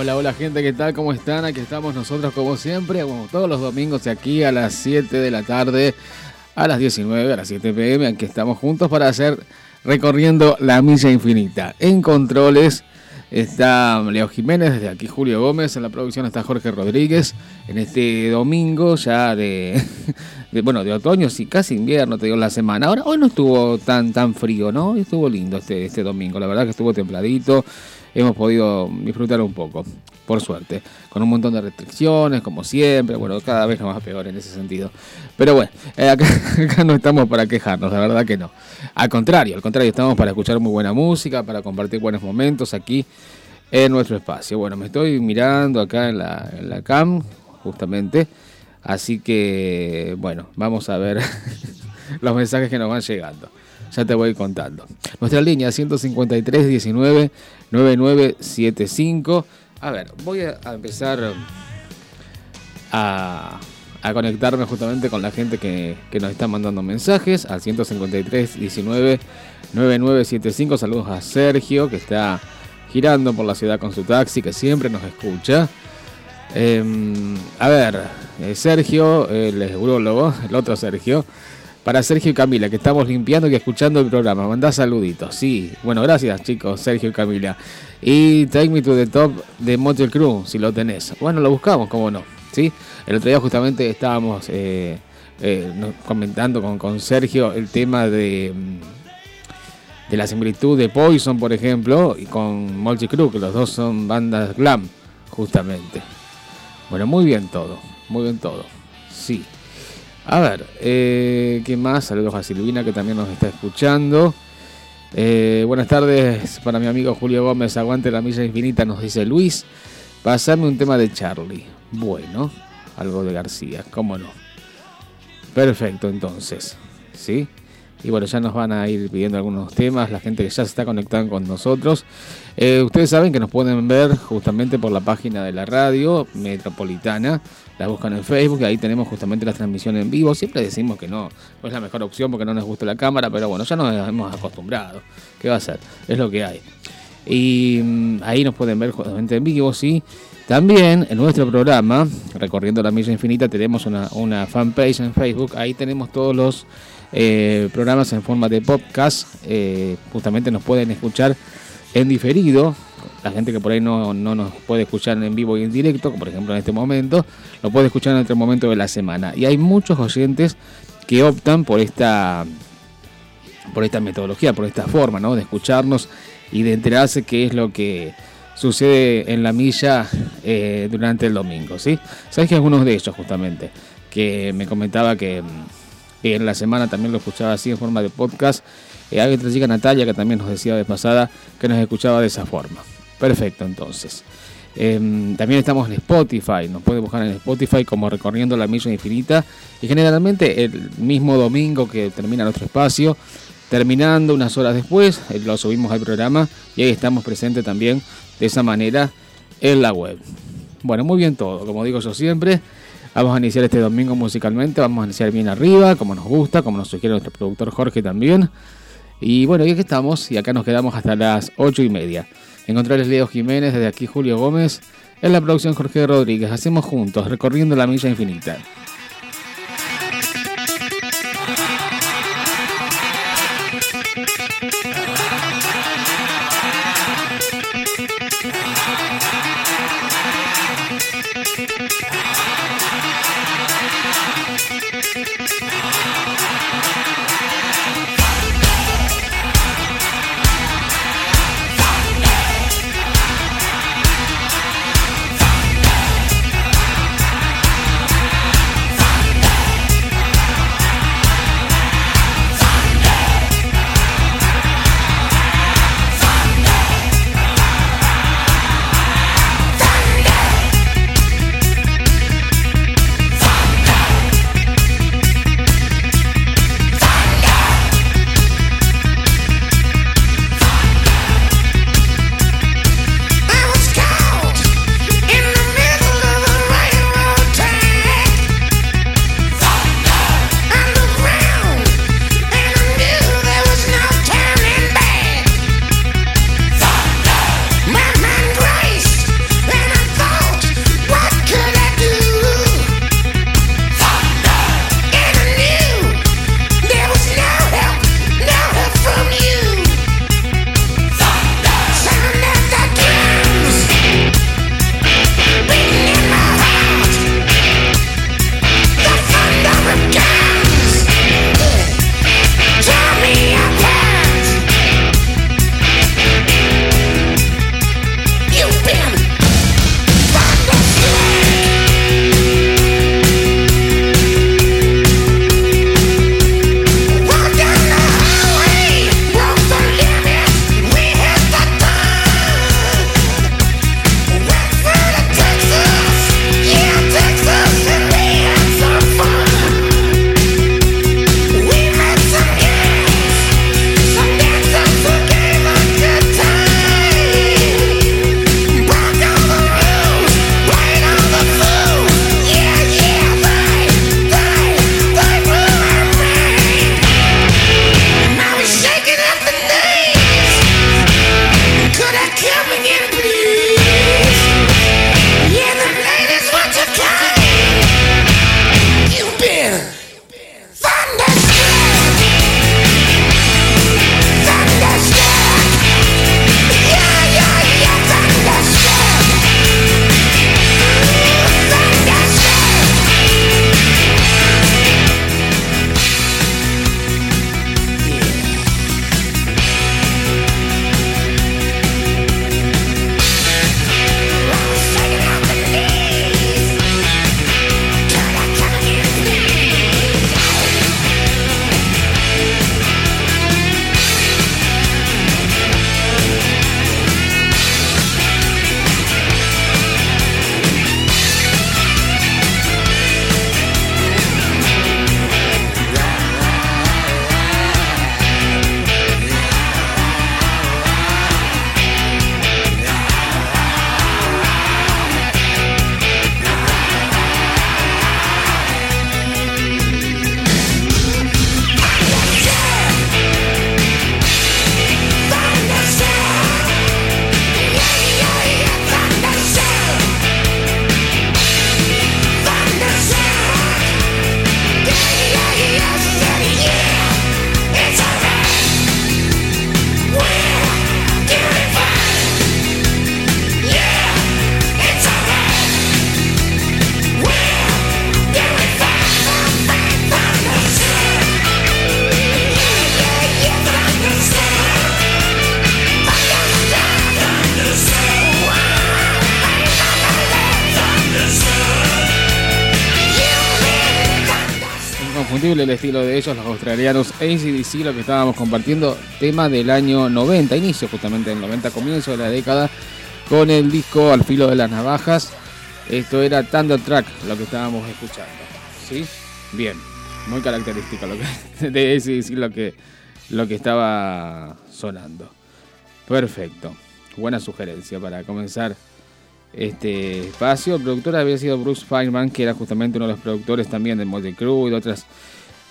Hola, hola gente, ¿qué tal? ¿Cómo están? Aquí estamos nosotros como siempre, como todos los domingos de aquí a las 7 de la tarde, a las 19, a las 7 pm, aquí estamos juntos para hacer recorriendo la milla infinita. En controles está Leo Jiménez, desde aquí Julio Gómez, en la producción está Jorge Rodríguez, en este domingo ya de, bueno, de otoño, sí, casi invierno, te digo, la semana. Ahora, hoy no estuvo tan, tan frío, ¿no? Estuvo lindo este, este domingo, la verdad que estuvo templadito hemos podido disfrutar un poco, por suerte, con un montón de restricciones, como siempre, bueno, cada vez nos va peor en ese sentido. Pero bueno, eh, acá, no estamos para quejarnos, la verdad que no. Al contrario, al contrario, estamos para escuchar muy buena música, para compartir buenos momentos aquí en nuestro espacio. Bueno, me estoy mirando acá en la, en la cam, justamente. Así que, bueno, vamos a ver los mensajes que nos van llegando ya te voy contando. Nuestra línea 153 19 9975. A ver, voy a empezar a, conectarme justamente con la gente que, nos está mandando mensajes al 153 19 9975. Saludos a Sergio que está girando por la ciudad con su taxi, que siempre nos escucha. Em, a ver, eh, Sergio, el urologo, el otro Sergio, para Sergio y Camila, que estamos limpiando y escuchando el programa. Mandá saluditos. Sí, bueno, gracias chicos, Sergio y Camila. Y Take Me to the Top de Motel Crew, si lo tenés. Bueno, lo buscamos, cómo no. ¿sí? El otro día justamente estábamos eh, eh, comentando con, con, Sergio el tema de, mm, de la similitud de Poison, por ejemplo, y con Motley Crew, que los dos son bandas glam, justamente. Bueno, muy bien todo, muy bien todo. Sí. A ver, eh, ¿qué más? Saludos a Silvina que también nos está escuchando. Eh, buenas tardes para mi amigo Julio Gómez. Aguante la milla infinita, nos dice Luis. Pasame un tema de Charlie. Bueno, algo de García, cómo no. Perfecto, entonces. ¿Sí? Y bueno, ya nos van a ir pidiendo algunos temas, la gente que ya se está conectando con nosotros. Eh, ustedes saben que nos pueden ver justamente por la página de la radio metropolitana. La buscan en Facebook, ahí tenemos justamente la transmisión en vivo. Siempre decimos que no, es la mejor opción porque no nos gusta la cámara, pero bueno, ya nos hemos acostumbrado. ¿Qué va a ser? Es lo que hay. Y mm, ahí nos pueden ver justamente en vivo, sí. También en nuestro programa, Recorriendo la Milla Infinita, tenemos una, una fanpage en Facebook. Ahí tenemos todos los eh, programas en forma de podcast. Eh, justamente nos pueden escuchar en diferido. La gente que por ahí no, nos puede escuchar en vivo y en directo, por ejemplo en este momento, lo puede escuchar en otro momento de la semana. Y hay muchos oyentes que optan por esta, por esta metodología, por esta forma ¿no? de escucharnos y de enterarse qué es lo que sucede en la milla eh, durante el domingo. ¿sí? ¿Sabes que algunos de ellos justamente? Que me comentaba que en la semana también lo escuchaba así en forma de podcast. Eh, hay otra chica, Natalia, que también nos decía de pasada que nos escuchaba de esa forma. Perfecto, entonces. Em, también estamos en Spotify, nos puede buscar en Spotify como Recorriendo la Milla Infinita. Y generalmente el mismo domingo que termina nuestro espacio, terminando unas horas después, eh, lo subimos al programa y ahí estamos presentes también de esa manera en la web. Bueno, muy bien todo, como digo yo siempre. Vamos a iniciar este domingo musicalmente, vamos a iniciar bien arriba, como nos gusta, como nos sugiere nuestro productor Jorge también. Y bueno, y aquí estamos, y acá nos quedamos hasta las ocho y media. Encontrarles Leo Jiménez, desde aquí Julio Gómez, en la producción Jorge Rodríguez. Hacemos juntos, recorriendo la milla infinita. El estilo de ellos, los australianos ACDC, lo que estábamos compartiendo, tema del año 90, inicio justamente del 90, comienzo de la década, con el disco Al filo de las navajas. Esto era Thunder Track, lo que estábamos escuchando. ¿Sí? Bien, muy característico lo que, de ACDC lo que, lo que estaba sonando. Perfecto, buena sugerencia para comenzar este espacio. El productor había sido Bruce Feynman, que era justamente uno de los productores también de Motley Crue y de otras,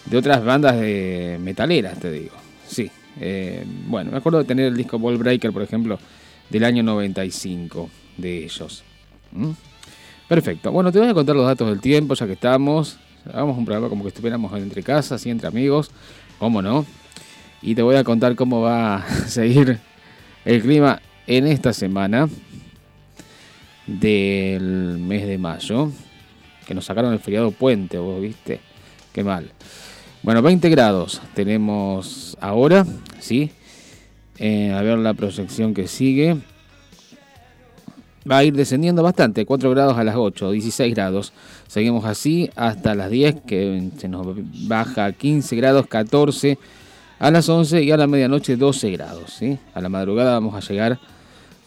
de otras bandas de metaleras, te digo. Sí, eh, bueno, me acuerdo de tener el disco Ball Breaker, por ejemplo, del año 95 de ellos. ¿Mm? Perfecto. Bueno, te voy a contar los datos del tiempo, ya que estamos. Hagamos un programa como que estuviéramos entre casas y entre amigos, ¿cómo no? Y te voy a contar cómo va a seguir el clima en esta semana del mes de mayo. Que nos sacaron el feriado puente, vos viste. Qué mal. Bueno, 20 grados tenemos ahora, ¿sí? Eh, a ver la proyección que sigue. Va a ir descendiendo bastante, 4 grados a las 8, 16 grados. Seguimos así hasta las 10, que se nos baja a 15 grados, 14 a las 11 y a la medianoche 12 grados. ¿sí? A la madrugada vamos a llegar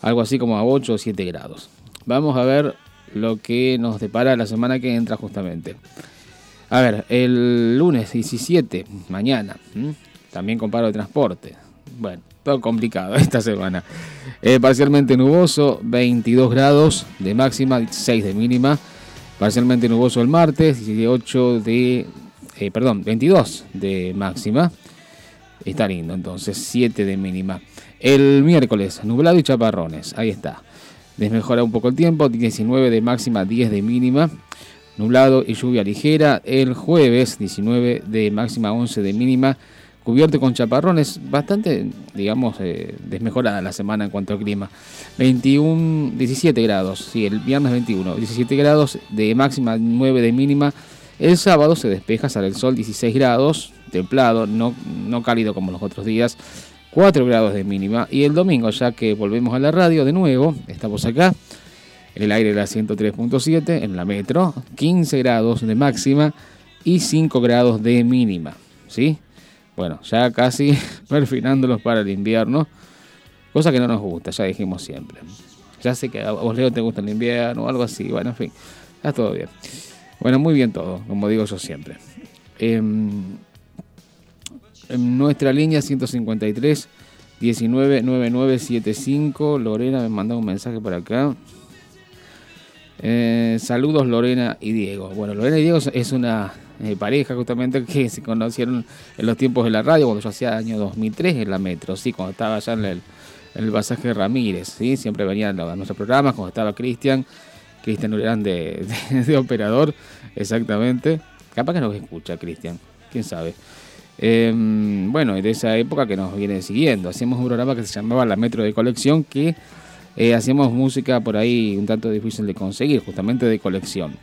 algo así como a 8 o 7 grados. Vamos a ver lo que nos depara la semana que entra justamente. A ver, el lunes 17, mañana, también con paro de transporte. Bueno, todo complicado esta semana. Eh, parcialmente nuboso, 22 grados de máxima, 6 de mínima. Parcialmente nuboso el martes, 18 de... Eh, perdón, 22 de máxima. Está lindo, entonces 7 de mínima. El miércoles, nublado y chaparrones. Ahí está. Desmejora un poco el tiempo, 19 de máxima, 10 de mínima. Nublado y lluvia ligera. El jueves, 19 de máxima, 11 de mínima. Cubierto con chaparrones, bastante, digamos, eh, desmejorada la semana en cuanto al clima. 21, 17 grados, sí, el viernes 21, 17 grados de máxima, 9 de mínima. El sábado se despeja, sale el sol, 16 grados, templado, no, no cálido como los otros días. 4 grados de mínima. Y el domingo, ya que volvemos a la radio de nuevo, estamos acá, el aire la 103.7, en la metro, 15 grados de máxima y 5 grados de mínima. ¿Sí? Bueno, ya casi perfinándolos para el invierno, cosa que no nos gusta, ya dijimos siempre. Ya sé que a vos, Leo, te gusta el invierno o algo así, bueno, en fin, está todo bien. Bueno, muy bien todo, como digo yo siempre. Em, en nuestra línea 153 199975. Lorena me mandó un mensaje por acá. Eh, saludos Lorena y Diego. Bueno, Lorena y Diego es una eh, pareja justamente que se conocieron en los tiempos de la radio, cuando yo hacía año 2003 en la Metro, sí, cuando estaba allá en el, en el pasaje Ramírez, sí, siempre venían a nuestros programas, cuando estaba Cristian, Cristian eran de, de, operador, exactamente. Capaz que nos escucha Cristian, quién sabe. Eh, bueno, de esa época que nos viene siguiendo. Hacíamos un programa que se llamaba La Metro de Colección, que eh, hacíamos música por ahí un tanto difícil de conseguir, justamente de colección.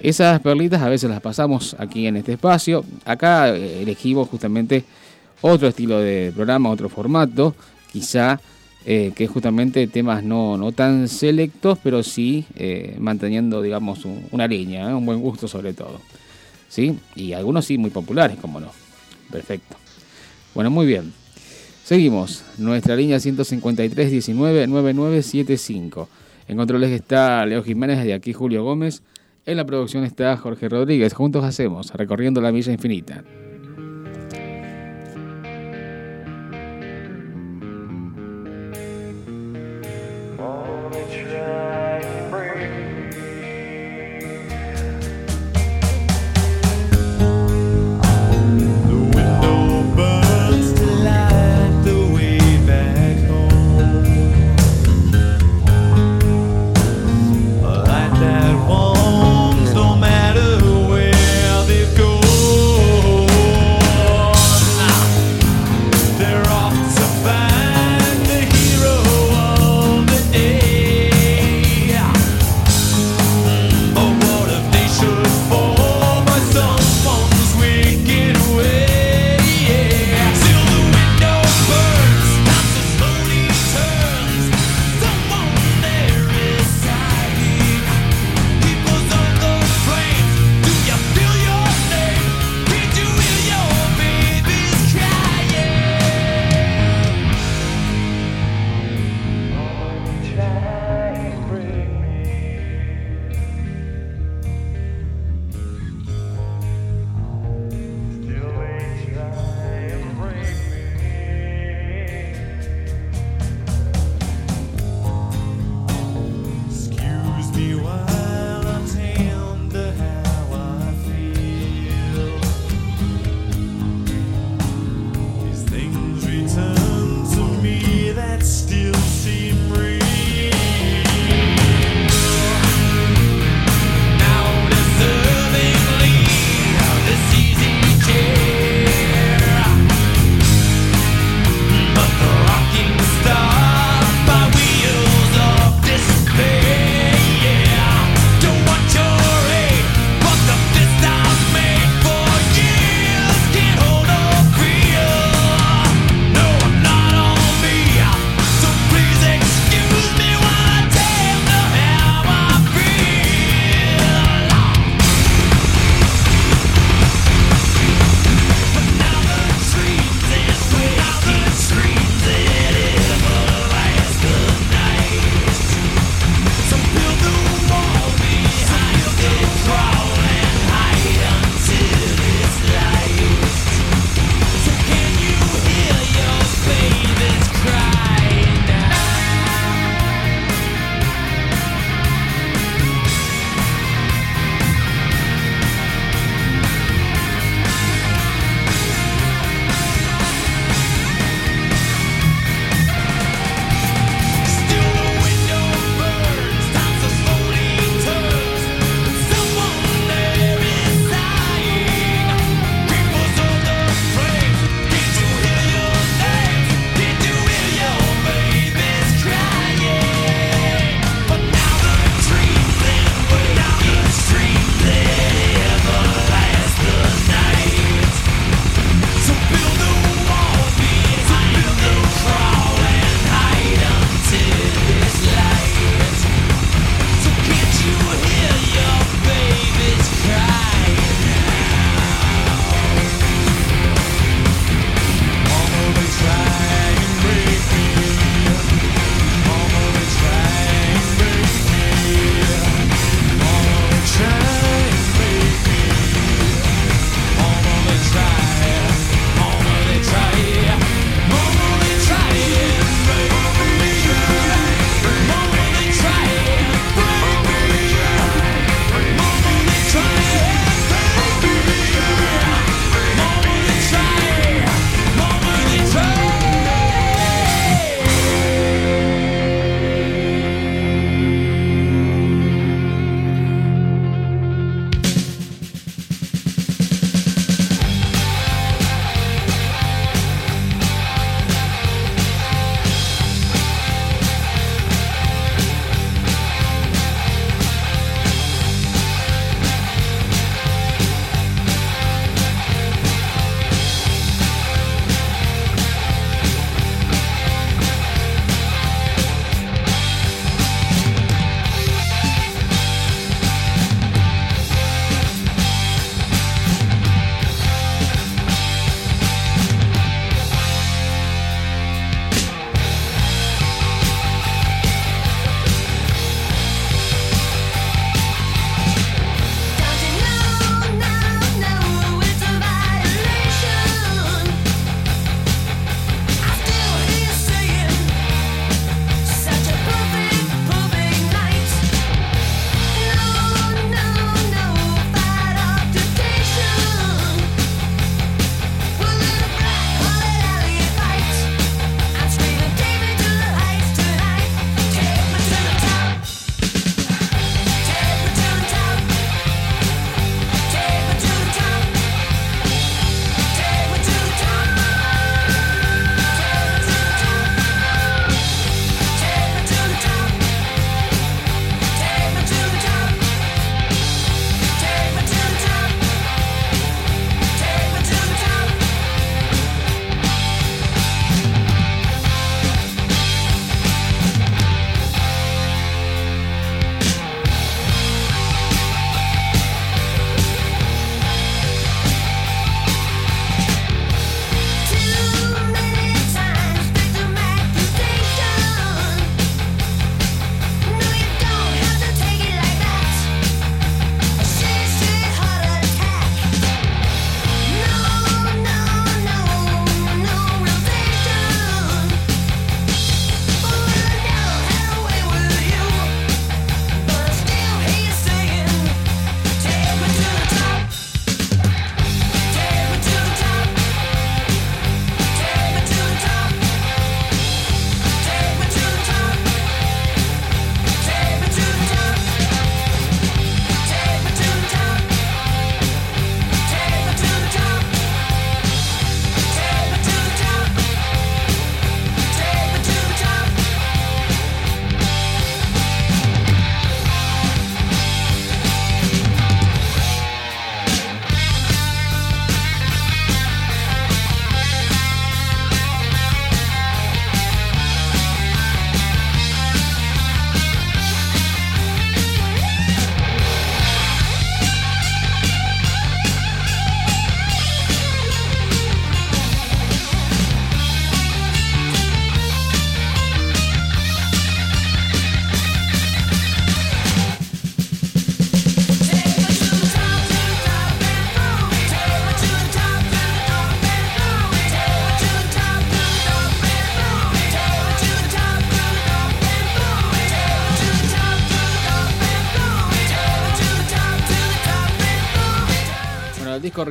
Esas perlitas a veces las pasamos aquí en este espacio. Acá eh, elegimos justamente otro estilo de programa, otro formato, quizá eh, que es justamente temas no, no tan selectos, pero sí eh, manteniendo, digamos, una línea, un buen gusto sobre todo. ¿Sí? Y algunos sí muy populares, como no. Perfecto. Bueno, muy bien. Seguimos. Nuestra línea 153 19 9975. En controles está Leo Jiménez, de aquí Julio Gómez. En la producción está Jorge Rodríguez. Juntos hacemos Recorriendo la Villa Infinita.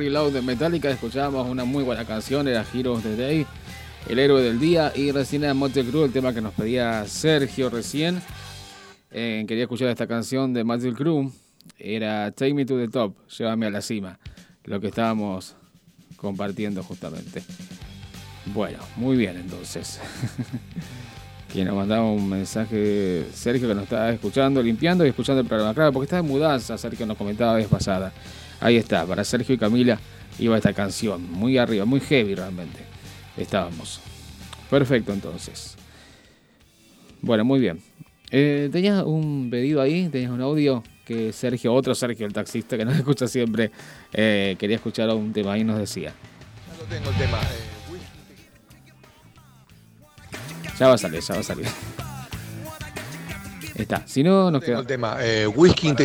Reload de Metallica escuchábamos una muy buena canción, era Heroes the Day, el héroe del día, y recién era Motley Crue, el tema que nos pedía Sergio recién. Eh, quería escuchar esta canción de Motley Crue, era Take Me to the Top, llévame a la cima, lo que estábamos compartiendo justamente. Bueno, muy bien entonces. que nos mandaba un mensaje, Sergio, que nos estaba escuchando, limpiando y escuchando el programa. Claro, porque está de mudanza, Sergio nos comentaba la vez pasada. Ahí está, para Sergio y Camila iba esta canción, muy arriba, muy heavy realmente. Estábamos. Perfecto entonces. Bueno, muy bien. Eh, tenías un pedido ahí, tenías un audio que Sergio, otro Sergio, el taxista que nos escucha siempre, eh, quería escuchar un tema y nos decía. Ya lo tengo el tema. Eh. Ya va a salir, ya va a salir. Está. Si no, nos queda. El tema eh, Whisky in the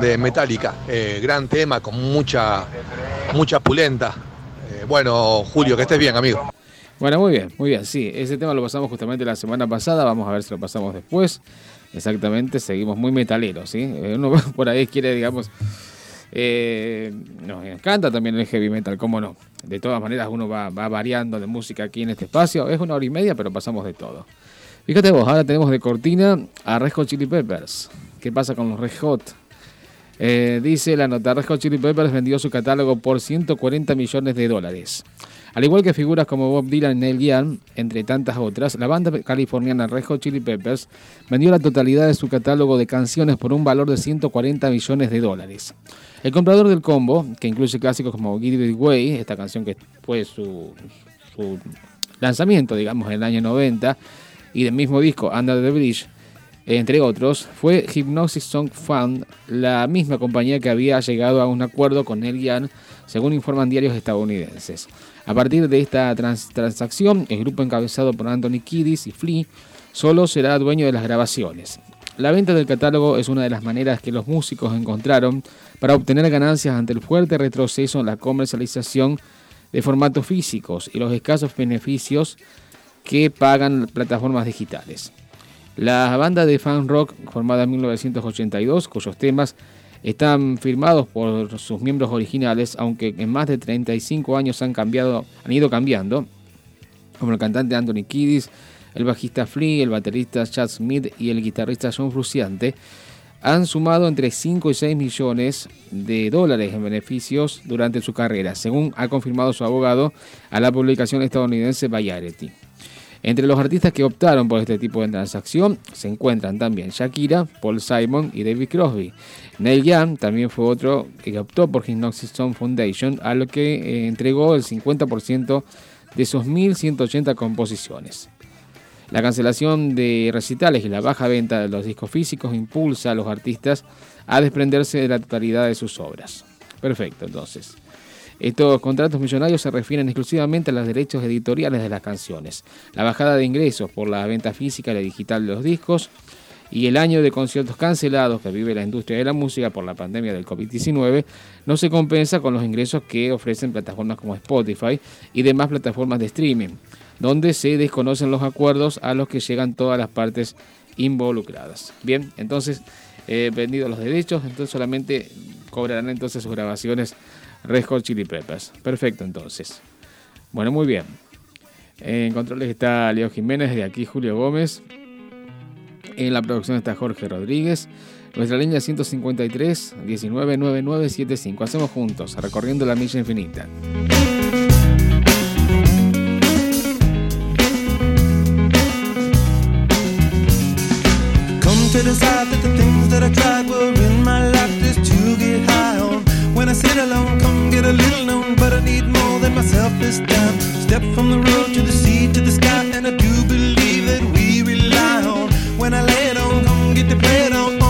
de Metallica. Eh, gran tema con mucha, mucha pulenta. Eh, bueno, Julio, que estés bien, amigo. Bueno, muy bien, muy bien. Sí, ese tema lo pasamos justamente la semana pasada. Vamos a ver si lo pasamos después. Exactamente, seguimos muy metaleros, ¿sí? Uno por ahí quiere, digamos. nos encanta también el heavy metal, cómo no. De todas maneras, uno va, va variando de música aquí en este espacio. Es una hora y media, pero pasamos de todo. Fíjate vos, ahora tenemos de cortina a Red Hot Chili Peppers. ¿Qué pasa con los Red Hot? Eh, dice la nota, Red Hot Chili Peppers vendió su catálogo por 140 millones de dólares. Al igual que figuras como Bob Dylan y Neil Young, entre tantas otras, la banda californiana Red Hot Chili Peppers vendió la totalidad de su catálogo de canciones por un valor de 140 millones de dólares. El comprador del combo, que incluye clásicos como Give It Way, esta canción que fue su, su lanzamiento, digamos, en el año 90, y del mismo disco Under the Bridge, entre otros, fue Hypnosis Song Fund, la misma compañía que había llegado a un acuerdo con Neil Young, según informan diarios estadounidenses. A partir de esta transacción, el grupo encabezado por Anthony Kiddis y Flea solo será dueño de las grabaciones. La venta del catálogo es una de las maneras que los músicos encontraron para obtener ganancias ante el fuerte retroceso en la comercialización de formatos físicos y los escasos beneficios que pagan plataformas digitales. La banda de fan rock formada en 1982, cuyos temas están firmados por sus miembros originales, aunque en más de 35 años han, cambiado, han ido cambiando, como el cantante Anthony Kiddis, el bajista Flea, el baterista Chad Smith y el guitarrista John Fruciante, han sumado entre 5 y 6 millones de dólares en beneficios durante su carrera, según ha confirmado su abogado a la publicación estadounidense Variety. Entre los artistas que optaron por este tipo de transacción se encuentran también Shakira, Paul Simon y David Crosby. Neil Young también fue otro que optó por Hypnosis Stone Foundation, a lo que eh, entregó el 50% de sus 1.180 composiciones. La cancelación de recitales y la baja venta de los discos físicos impulsa a los artistas a desprenderse de la totalidad de sus obras. Perfecto, entonces. Estos contratos millonarios se refieren exclusivamente a los derechos editoriales de las canciones, la bajada de ingresos por la venta física y la digital de los discos y el año de conciertos cancelados que vive la industria de la música por la pandemia del COVID-19 no se compensa con los ingresos que ofrecen plataformas como Spotify y demás plataformas de streaming, donde se desconocen los acuerdos a los que llegan todas las partes involucradas. Bien, entonces, eh, vendidos los derechos, entonces solamente cobrarán entonces sus grabaciones Red Hot Chili Peppers. Perfecto, entonces. Bueno, muy bien. En controles está Leo Jiménez, de aquí Julio Gómez. En la producción está Jorge Rodríguez. Nuestra línea 153 199975. Hacemos juntos, recorriendo la milla infinita. Get a little known, but I need more than myself this time. Step from the road to the sea to the sky, and I do believe that we rely on. When I lay it on, come get the it on,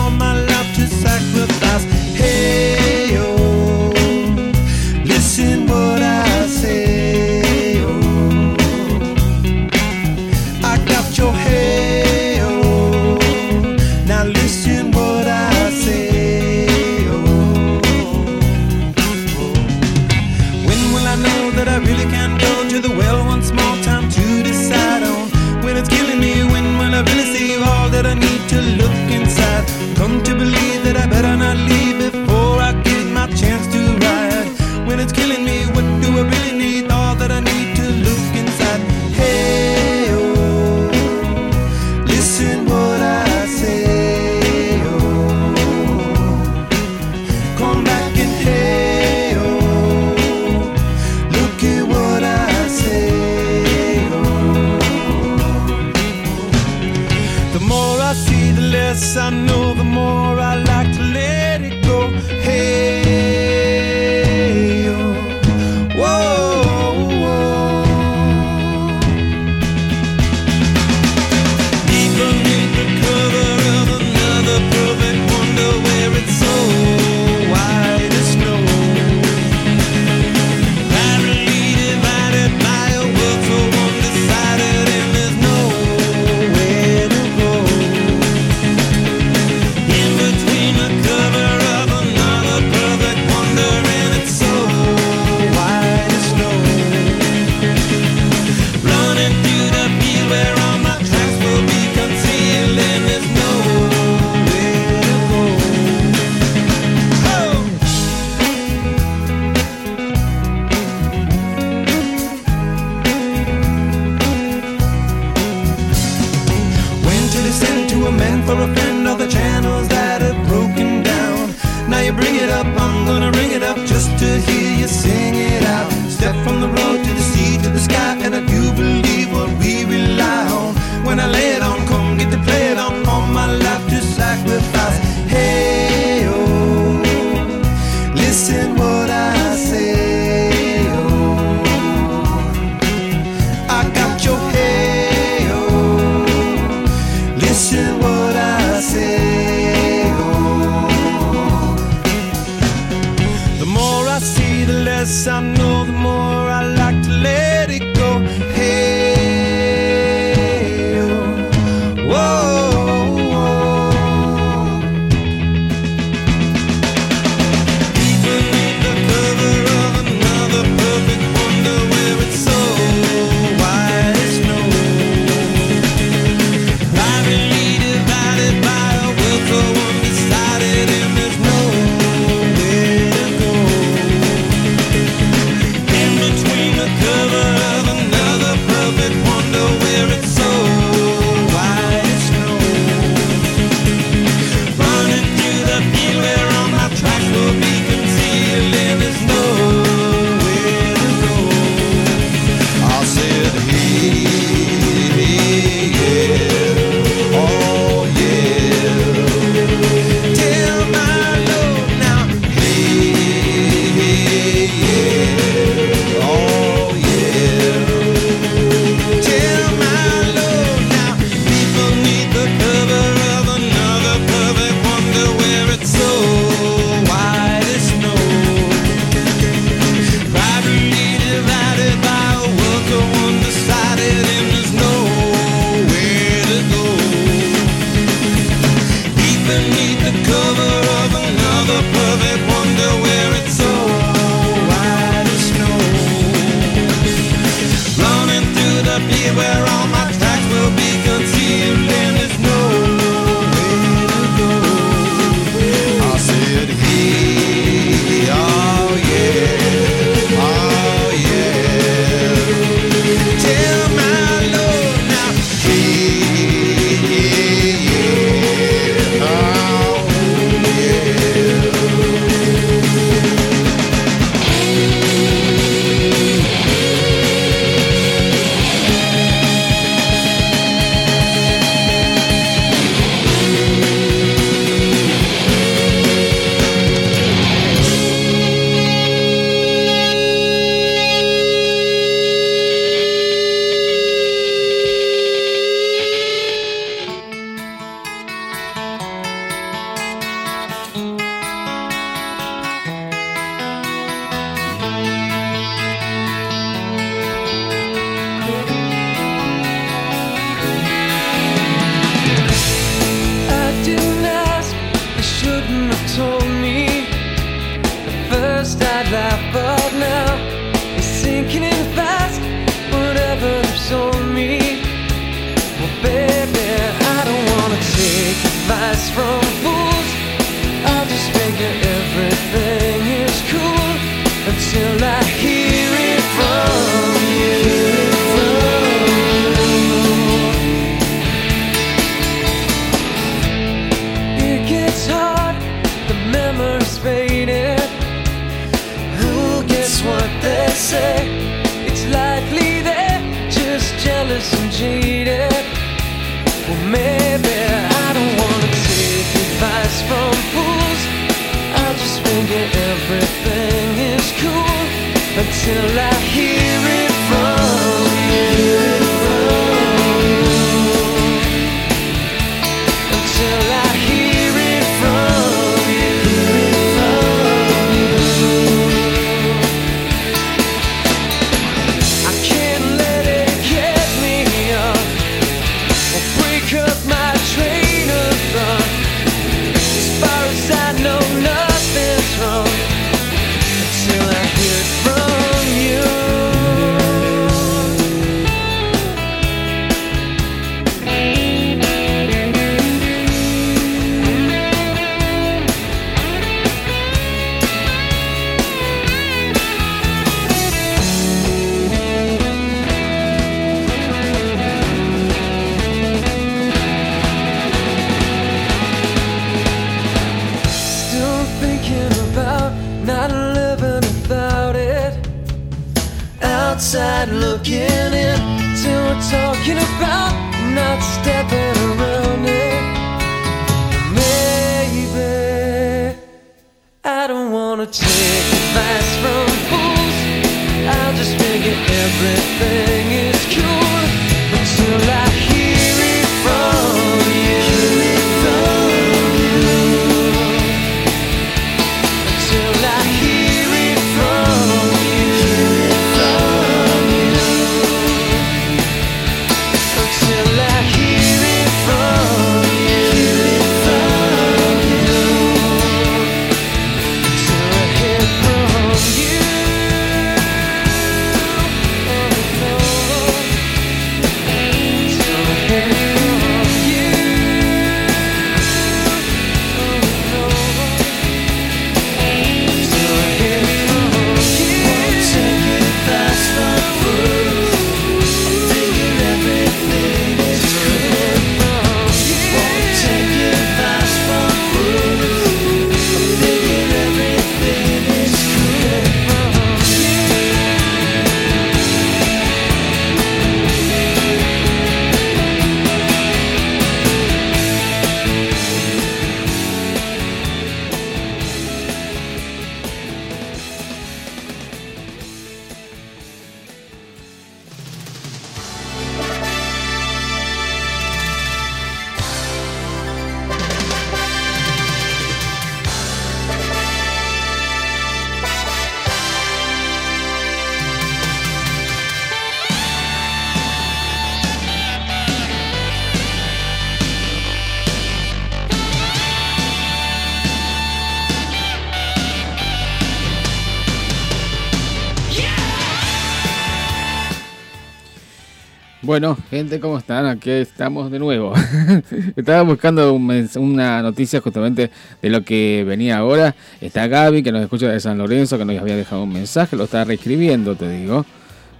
Bueno, gente, ¿cómo están? Aquí estamos de nuevo. Estaba buscando una noticia justamente de lo que venía ahora. Está Gaby, que nos escucha de San Lorenzo, que nos había dejado un mensaje, lo está reescribiendo, te digo.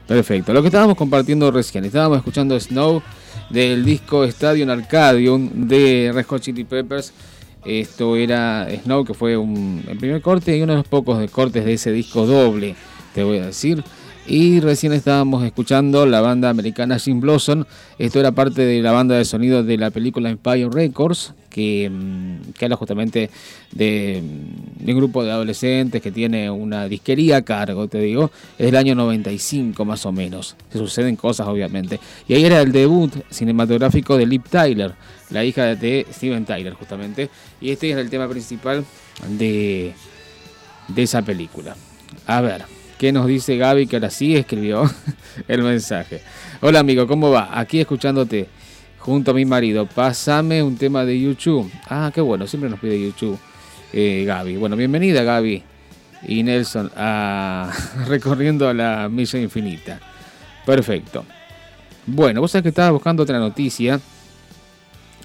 Perfecto. Lo que estábamos compartiendo recién, estábamos escuchando Snow del disco Stadium Arcadium de Red Hot Chili Peppers. Esto era Snow, que fue un, el primer corte y uno de los pocos cortes de ese disco doble, te voy a decir. Y recién estábamos escuchando la banda americana Jim Blossom. Esto era parte de la banda de sonido de la película Empire Records, que, mm, que habla justamente de, mm, de un grupo de adolescentes que tiene una disquería a cargo, te digo. Es del año 95 más o menos. Se suceden cosas, obviamente. Y ahí era el debut cinematográfico de Liv Tyler, la hija de Steven Tyler, justamente. Y este era el tema principal de, de esa película. A ver, ¿qué nos dice Gaby que ahora sí escribió el mensaje? Hola amigo, ¿cómo va? Aquí escuchándote junto a mi marido. Pásame un tema de YouTube. Ah, qué bueno, siempre nos pide YouTube eh, Gaby. Bueno, bienvenida Gaby y Nelson a recorriendo la misa infinita. Perfecto. Bueno, vos sabés que estaba buscando otra noticia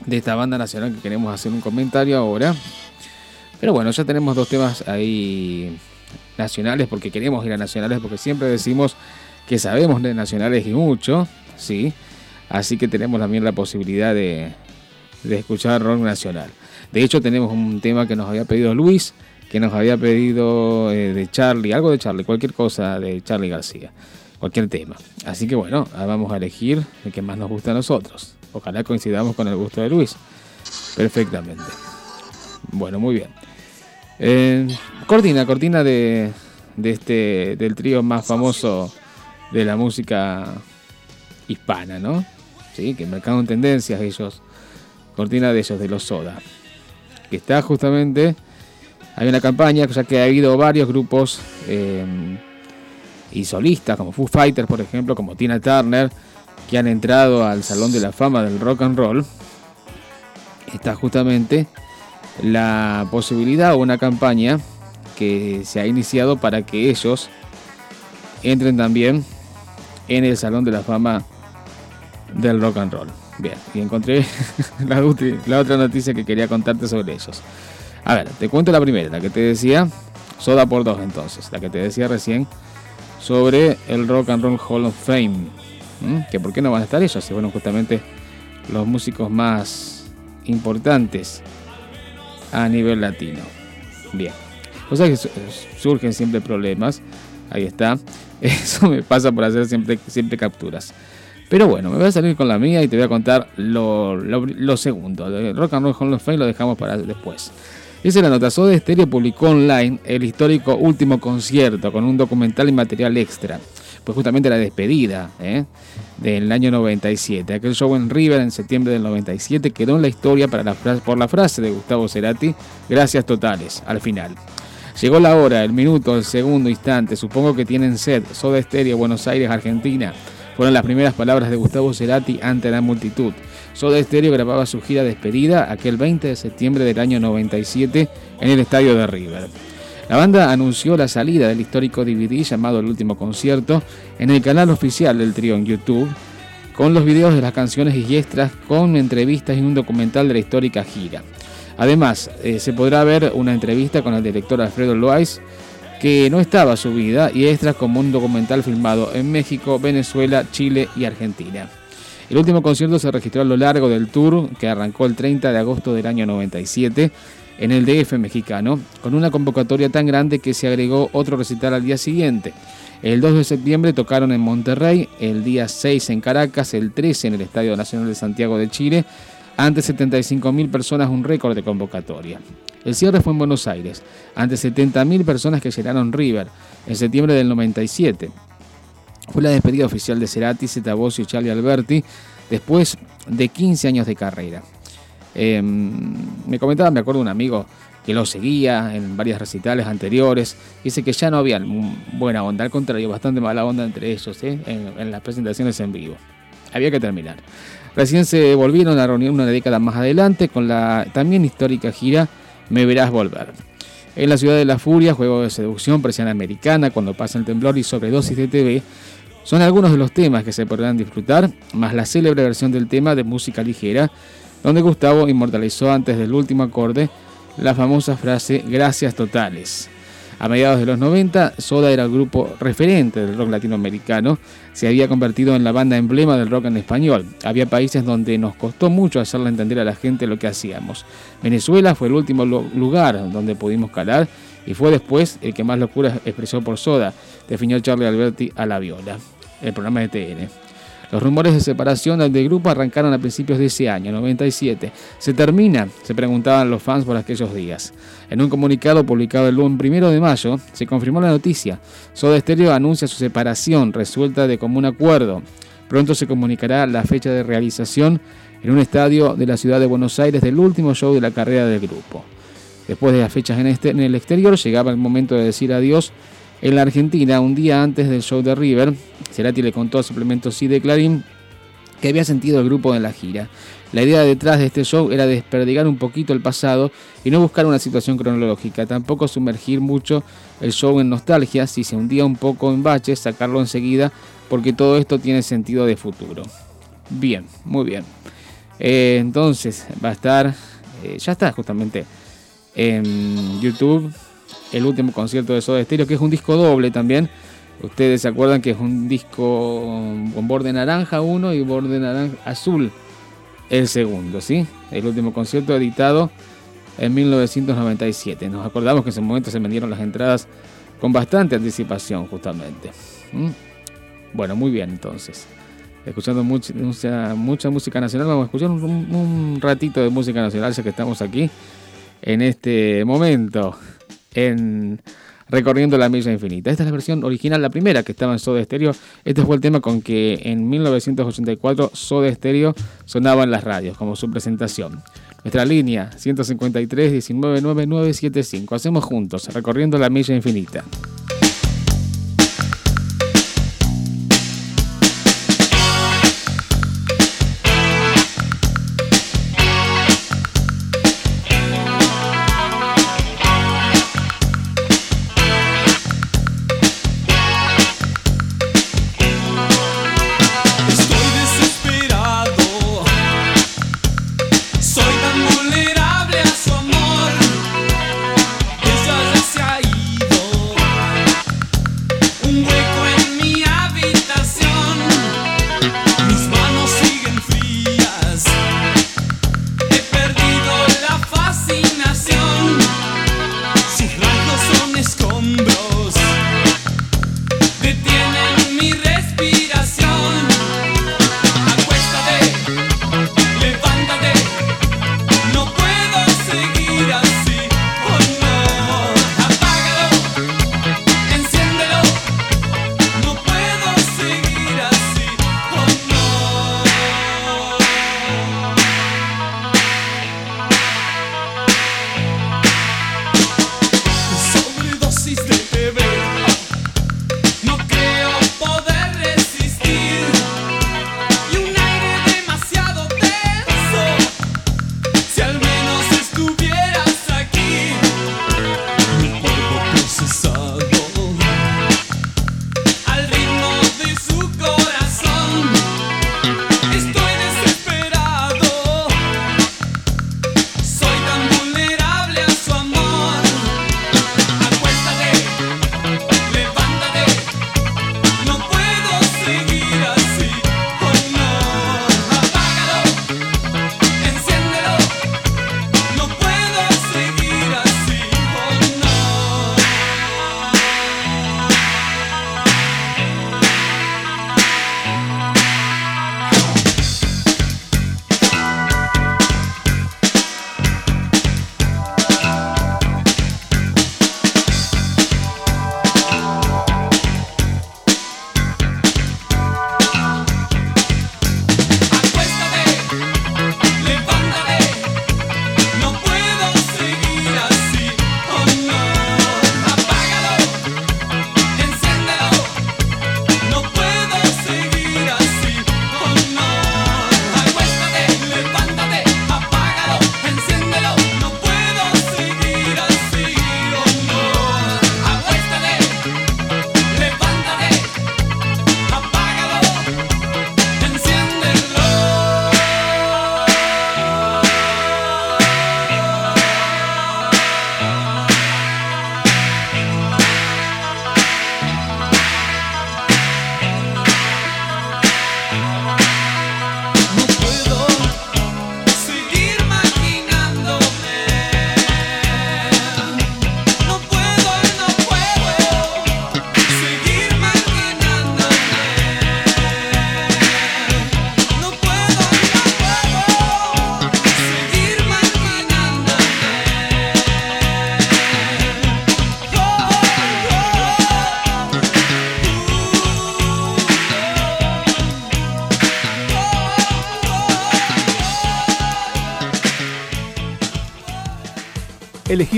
de esta banda nacional que queremos hacer un comentario ahora. Pero bueno, ya tenemos dos temas ahí nacionales porque queremos ir a nacionales porque siempre decimos que sabemos de nacionales y mucho, sí. Así que tenemos también la posibilidad de, de escuchar rock nacional. De hecho, tenemos un tema que nos había pedido Luis, que nos había pedido eh, de Charlie, algo de Charlie, cualquier cosa de Charlie García, cualquier tema. Así que bueno, vamos a elegir el que más nos gusta a nosotros. Ojalá coincidamos con el gusto de Luis. Perfectamente. Bueno, muy bien. Eh, cortina, cortina de, de este del trío más famoso de la música hispana, ¿no? Sí, que marcaron tendencias ellos. Cortina de ellos, de los Soda. Que está justamente. Hay una campaña, ya que ha habido varios grupos eh, y solistas, como Foo Fighters, por ejemplo, como Tina Turner, que han entrado al Salón de la Fama del Rock and Roll. Está justamente la posibilidad o una campaña que se ha iniciado para que ellos entren también en el Salón de la Fama del Rock and Roll. Bien, y encontré la, otra noticia que quería contarte sobre ellos. A ver, te cuento la primera, la que te decía, Soda por dos entonces, la que te decía recién sobre el Rock and Roll Hall of Fame. Que por qué no van a estar ellos, si fueron justamente los músicos más importantes a nivel latino. Bien. O sea que su- surgen siempre problemas Ahí está. Eso me pasa por hacer siempre, siempre capturas. Pero bueno, me voy a salir con la mía y te voy a contar lo, lo, lo segundo. Rock and Roll Hall of Fame lo dejamos para después. Dice la nota, Soda Stereo publicó online el histórico último concierto con un documental y material extra. Pues justamente la despedida ¿eh? del año 97. Aquel show en River en septiembre del 97 quedó en la historia para por la frase de Gustavo Cerati, gracias totales, al final. Llegó la hora, el minuto, el segundo instante, supongo que tienen sed, Soda Stereo, Buenos Aires, Argentina. Fueron las primeras palabras de Gustavo Cerati ante la multitud. Soda Stereo grababa su gira despedida aquel 20 de septiembre del año 97 en el estadio de River. La banda anunció la salida del histórico DVD llamado El Último Concierto en el canal oficial del trío en YouTube, con los videos de las canciones y extras, con entrevistas y un documental de la histórica gira. Además, eh, se podrá ver una entrevista con el director Alfredo Loaiz, que no estaba subida, y extras como un documental filmado en México, Venezuela, Chile y Argentina. El último concierto se registró a lo largo del tour que arrancó el 30 de agosto del año 97 en el DF mexicano, con una convocatoria tan grande que se agregó otro recital al día siguiente. El 2 de septiembre tocaron en Monterrey, el día 6 en Caracas, el 13 en el Estadio Nacional de Santiago de Chile, ante 75.000 personas, un récord de convocatoria. El cierre fue en Buenos Aires, ante 70.000 personas que llenaron River en septiembre del 97. Fue la despedida oficial de Cerati, Zeta y Charlie Alberti después de 15 años de carrera. Em, me comentaba, me acuerdo, un amigo que lo seguía en varias recitales anteriores. Dice que ya no había buena onda, al contrario, bastante mala onda entre ellos ¿eh? en, en, las presentaciones en vivo. Había que terminar. Recién se volvieron a reunir una década más adelante con la también histórica gira Me Verás Volver. En la ciudad de la furia, juego de seducción, presión americana, cuando pasa el temblor y sobredosis de TV, son algunos de los temas que se podrán disfrutar, más la célebre versión del tema de música ligera, donde Gustavo inmortalizó antes del último acorde la famosa frase Gracias totales. A mediados de los 90, Soda era el grupo referente del rock latinoamericano, se había convertido en la banda emblema del rock en español. Había países donde nos costó mucho hacerle entender a la gente lo que hacíamos. Venezuela fue el último lugar donde pudimos calar y fue después el que más locura expresó por Soda, definió Charlie Alberti a la viola, el programa de TN. Los rumores de separación del grupo arrancaron a principios de ese año, 97. ¿Se termina? Se preguntaban los fans por aquellos días. En un comunicado publicado el 1 de mayo, se confirmó la noticia. Soda Stereo anuncia su separación, resuelta de común acuerdo. Pronto se comunicará la fecha de realización en un estadio de la ciudad de Buenos Aires del último show de la carrera del grupo. Después de las fechas en, este, en el exterior, llegaba el momento de decir adiós en la Argentina, un día antes del show de River, Cerati le contó a Suplemento Sí de Clarín que había sentido el grupo en la gira. La idea detrás de este show era desperdigar un poquito el pasado y no buscar una situación cronológica, tampoco sumergir mucho el show en nostalgia, si se hundía un poco en baches, sacarlo enseguida, porque todo esto tiene sentido de futuro. Bien, muy bien. Eh, entonces va a estar, eh, ya está justamente en YouTube el último concierto de Soda Stereo, que es un disco doble también. Ustedes se acuerdan que es un disco con borde naranja uno y borde naranja azul el segundo, ¿sí? El último concierto editado en 1997. Nos acordamos que en ese momento se vendieron las entradas con bastante anticipación, justamente. ¿Mm? Bueno, muy bien entonces. Escuchando mucha, mucha, música nacional, vamos a escuchar un, un ratito de música nacional ya que estamos aquí en este momento en Recorriendo la Milla Infinita. Esta es la versión original, la primera que estaba en Soda Stereo. Este fue el tema con que en 1984 Soda Stereo sonaba en las radios como su presentación. Nuestra línea 153 199975. Hacemos juntos, Recorriendo la Milla Infinita.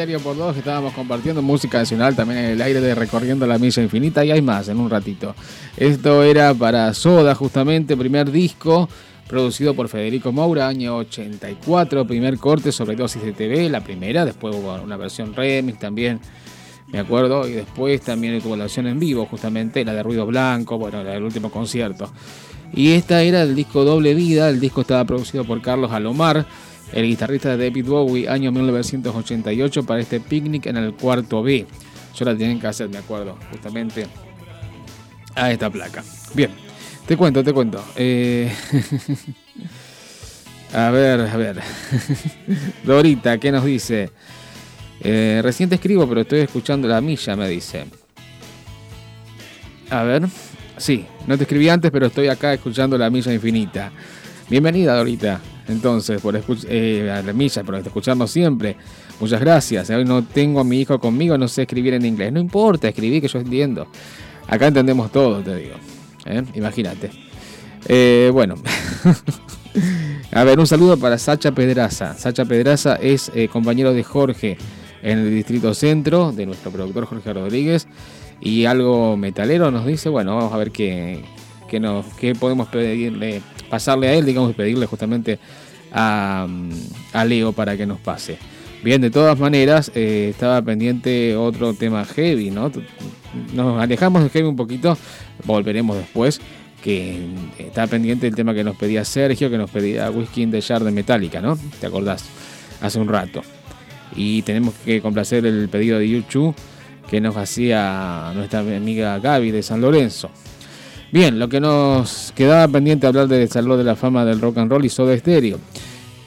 Por dos, que estábamos compartiendo música nacional también en el aire de Recorriendo la Milla Infinita y hay más en un ratito. Esto era para Soda, justamente, primer disco producido por Federico Moura, año 84, primer corte sobre dosis de TV, la primera, después hubo una versión remix también, me acuerdo, y después también tuvo la versión en vivo, justamente, la de Ruido Blanco, bueno, la del último concierto. Y esta era el disco Doble Vida, el disco estaba producido por Carlos Alomar, el guitarrista de David Bowie, año 1988, para este picnic en el cuarto B. Yo la tenía que hacer, me acuerdo, justamente a esta placa. Bien, te cuento, te cuento. Eh, a ver, a ver. Dorita, ¿qué nos dice? Eh, recién te escribo, pero estoy escuchando la milla, me dice. A ver. Sí, no te escribí antes, pero estoy acá escuchando la milla infinita. Bienvenida, Dorita. Entonces, por eh, la milla, por escucharnos siempre. Muchas gracias. Hoy no tengo a mi hijo conmigo, no sé escribir en inglés. No importa, escribí que yo entiendo. Acá entendemos todo, te digo. ¿Eh? Imagínate. Eh, bueno. A ver, un saludo para Sacha Pedraza. Sacha Pedraza es eh, compañero de Jorge en el Distrito Centro, de nuestro productor Jorge Rodríguez. Y algo metalero nos dice, bueno, vamos a ver qué, qué, nos, qué podemos pedirle, pasarle a él, digamos, pedirle justamente a, a Leo para que nos pase. Bien, de todas maneras, eh, estaba pendiente otro tema heavy, ¿no? Nos alejamos de heavy un poquito, volveremos después, que está pendiente el tema que nos pedía Sergio, que nos pedía Whisky in the Jar de Metallica, ¿no? ¿Te acordás? Hace un rato. Y tenemos que complacer el pedido de YouTube que nos hacía nuestra amiga Gaby de San Lorenzo. Bien, lo que nos quedaba pendiente hablar del Salón de la Fama del Rock and Roll y Soda Stereo.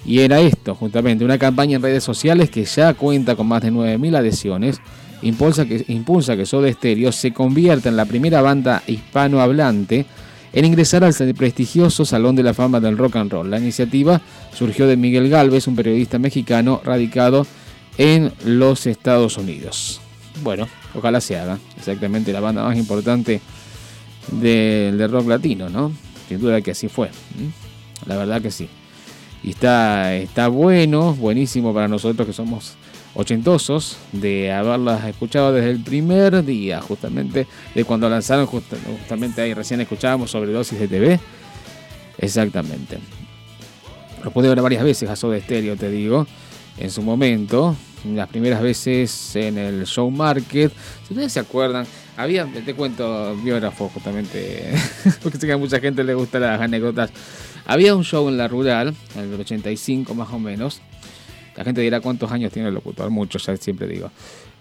Y era esto, justamente, una campaña en redes sociales que ya cuenta con más de 9.000 adhesiones, impulsa que, impulsa que Soda Stereo se convierta en la primera banda hispanohablante en ingresar al prestigioso Salón de la Fama del Rock and Roll. La iniciativa surgió de Miguel Galvez, un periodista mexicano radicado en los Estados Unidos. Bueno, ojalá se haga. Exactamente la banda más importante del del rock latino, ¿no? Sin duda que así fue. La verdad que sí. Y está, está bueno, buenísimo para nosotros que somos ochentosos de haberlas escuchado desde el primer día, justamente de cuando lanzaron, justa- justamente ahí recién escuchábamos sobre dosis de TV. Exactamente. Lo pude ver varias veces a Soda Stereo, te digo, en su momento. Las primeras veces en el Show Market. Si ustedes se acuerdan, había, te cuento, biógrafo justamente, porque sé que a mucha gente le gustan las anécdotas. Había un show en la rural, en el 85 más o menos. La gente dirá cuántos años tiene el locutor, muchos, ya siempre digo.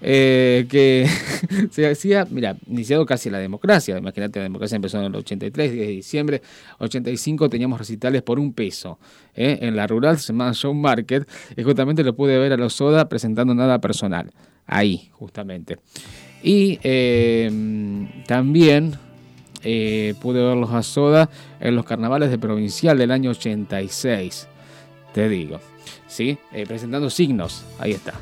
Eh, que se hacía, mira, iniciado casi la democracia. Imagínate, la democracia empezó en el 83, 10 de diciembre. 85 teníamos recitales por un peso. ¿eh? En la rural se llamaba Show Market. Y justamente lo pude ver a los Soda presentando nada personal. Ahí, justamente. Y eh, también eh, pude verlos a Soda en los carnavales de Provincial del año 86. Te digo. ¿Sí? Eh, presentando signos. Ahí está.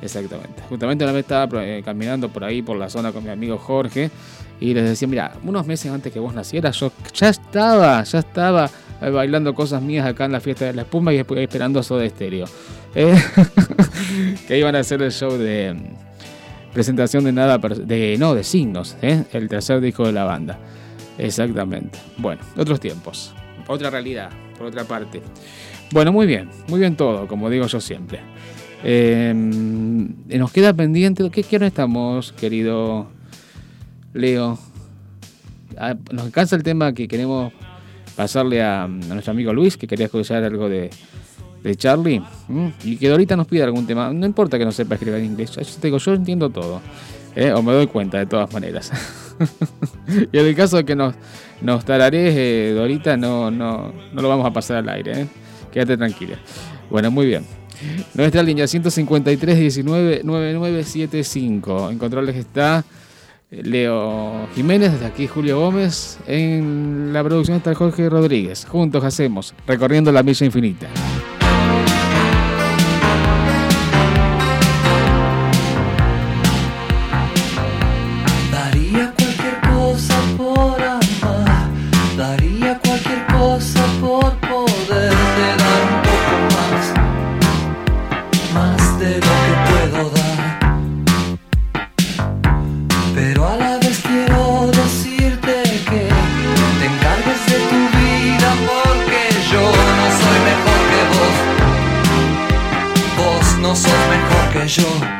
Exactamente. Justamente una vez estaba caminando por ahí, por la zona con mi amigo Jorge, y les decía, mira, unos meses antes que vos nacieras, yo ya estaba, ya estaba bailando cosas mías acá en la fiesta de la espuma y esperando a Soda Stereo. Eh, que iban a hacer el show de presentación de nada, de no, de signos, ¿eh? el tercer disco de la banda. Exactamente. Bueno, otros tiempos, otra realidad, por otra parte. Bueno, muy bien, muy bien todo, como digo yo siempre. Eh, nos queda pendiente. ¿Qué, qué hora estamos, querido Leo? Ah, Nos alcanza el tema que queremos pasarle a nuestro amigo Luis, que quería escuchar algo de, de Charlie. Y que ahorita nos pida algún tema. No importa que no sepa escribir en inglés. Yo te digo, yo entiendo todo. ¿eh? O me doy cuenta de todas maneras. y en el caso de que nos, nos tararees, eh, Dorita, no, no, no lo vamos a pasar al aire. ¿eh? Quédate tranquila. Bueno, muy bien. Nuestra línea 153 19 9975. En controles está Leo Jiménez, desde aquí Julio Gómez. En la producción está Jorge Rodríguez. Juntos hacemos Recorriendo la Milla Infinita. de lo que puedo dar. Pero a la vez quiero decirte que te encargues de tu vida porque yo no soy mejor que vos. Vos no sos mejor que yo.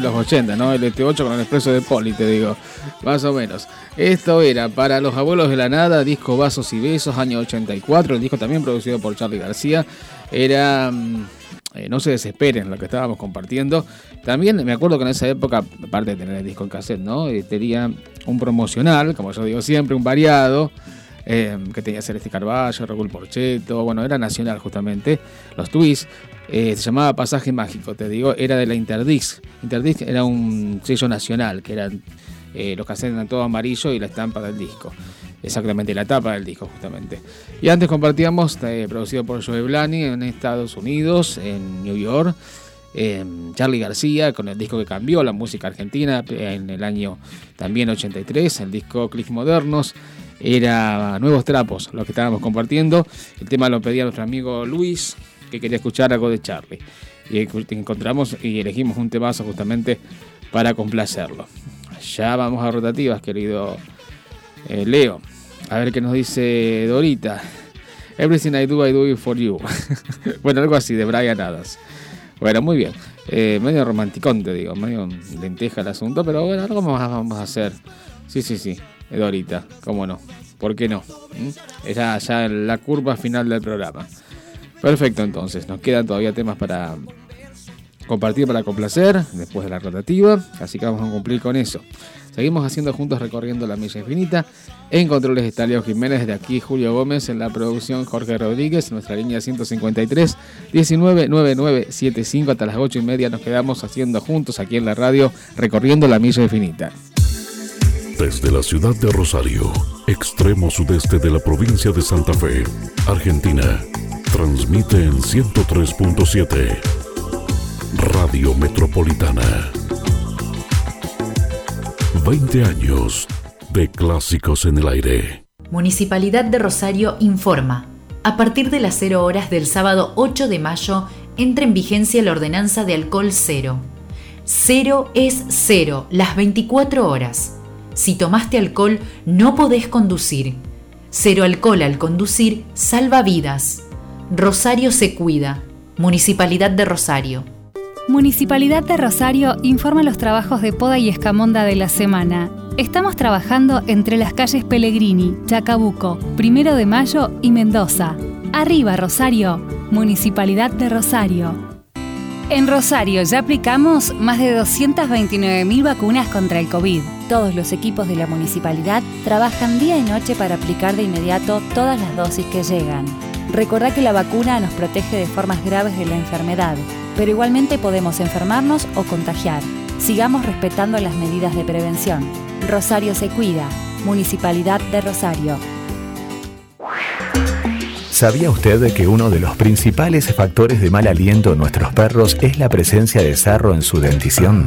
Los 80, ¿no? El ET8 con el expreso de Poli, te digo. Más o menos. Esto era para los abuelos de la nada, disco Vasos y Besos, año 84. El disco también producido por Charlie García. Era. mm, eh, no se desesperen lo que estábamos compartiendo. También me acuerdo que en esa época, aparte de tener el disco en cassette, ¿no? Eh, tenía un promocional, como yo digo siempre, un variado. eh, que tenía Celeste Carballo, Raúl Porcheto, bueno, era nacional justamente, los Twists, eh, se llamaba Pasaje Mágico, te digo, era de la Interdisc. Interdisc era un sello nacional, que eran eh, los cassettes eran todo amarillo y la estampa del disco. Exactamente, la tapa del disco justamente. Y antes compartíamos, eh, producido por Joe Blani en Estados Unidos, en New York. eh, Charlie García con el disco que cambió la música argentina en el año también 83, el disco Clics Modernos. Era Nuevos Trapos lo que estábamos compartiendo. El tema lo pedía nuestro amigo Luis, que quería escuchar algo de Charlie. Y encontramos y elegimos un temazo justamente para complacerlo. Ya vamos a rotativas, querido eh, Leo. A ver qué nos dice Dorita. Everything I do, I do it for you. bueno, algo así, de Brian Adams. Bueno, muy bien. Eh, medio romanticón, te digo. Medio lenteja el asunto, pero bueno, algo más vamos a hacer. Sí, sí, sí. Dorita, cómo no. ¿Por qué no? ¿Mm? La curva final del programa. Perfecto, entonces. Nos quedan todavía temas para compartir, para complacer, después de la rotativa. Así que vamos a cumplir con eso. Seguimos haciendo juntos recorriendo la milla infinita. En controles está Leo Jiménez, de aquí Julio Gómez, en la producción Jorge Rodríguez, nuestra línea 153 199975 hasta las 8 y media nos quedamos haciendo juntos aquí en la radio recorriendo la milla infinita. Desde la ciudad de Rosario, extremo sudeste de la provincia de Santa Fe, Argentina, transmite en 103.7 Radio Metropolitana. 20 años de clásicos en el aire. Municipalidad de Rosario informa. A partir de las 0 horas del sábado 8 de mayo entra en vigencia la ordenanza de alcohol cero. Cero es cero, las 24 horas. Si tomaste alcohol, no podés conducir. Cero alcohol al conducir salva vidas. Rosario se cuida. Municipalidad de Rosario. Municipalidad de Rosario informa los trabajos de poda y escamonda de la semana. Estamos trabajando entre las calles Pellegrini, Chacabuco, Primero de Mayo y Mendoza. Arriba Rosario, Municipalidad de Rosario. En Rosario ya aplicamos más de 229.000 vacunas contra el COVID. Todos los equipos de la municipalidad trabajan día y noche para aplicar de inmediato todas las dosis que llegan. Recordá que la vacuna nos protege de formas graves de la enfermedad, pero igualmente podemos enfermarnos o contagiar. Sigamos respetando las medidas de prevención. Rosario se cuida. Municipalidad de Rosario. ¿Sabía usted que uno de los principales factores de mal aliento en nuestros perros es la presencia de sarro en su dentición?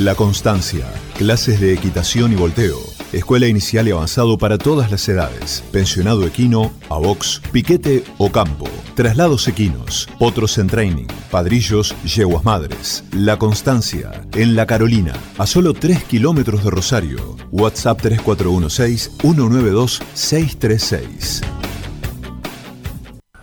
La Constancia, clases de equitación y volteo, escuela inicial y avanzado para todas las edades, pensionado equino, a box, piquete o campo, traslados equinos, potros en training, padrillos, yeguas madres. La Constancia, en La Carolina, a solo 3 kilómetros de Rosario. WhatsApp 3416-192-636.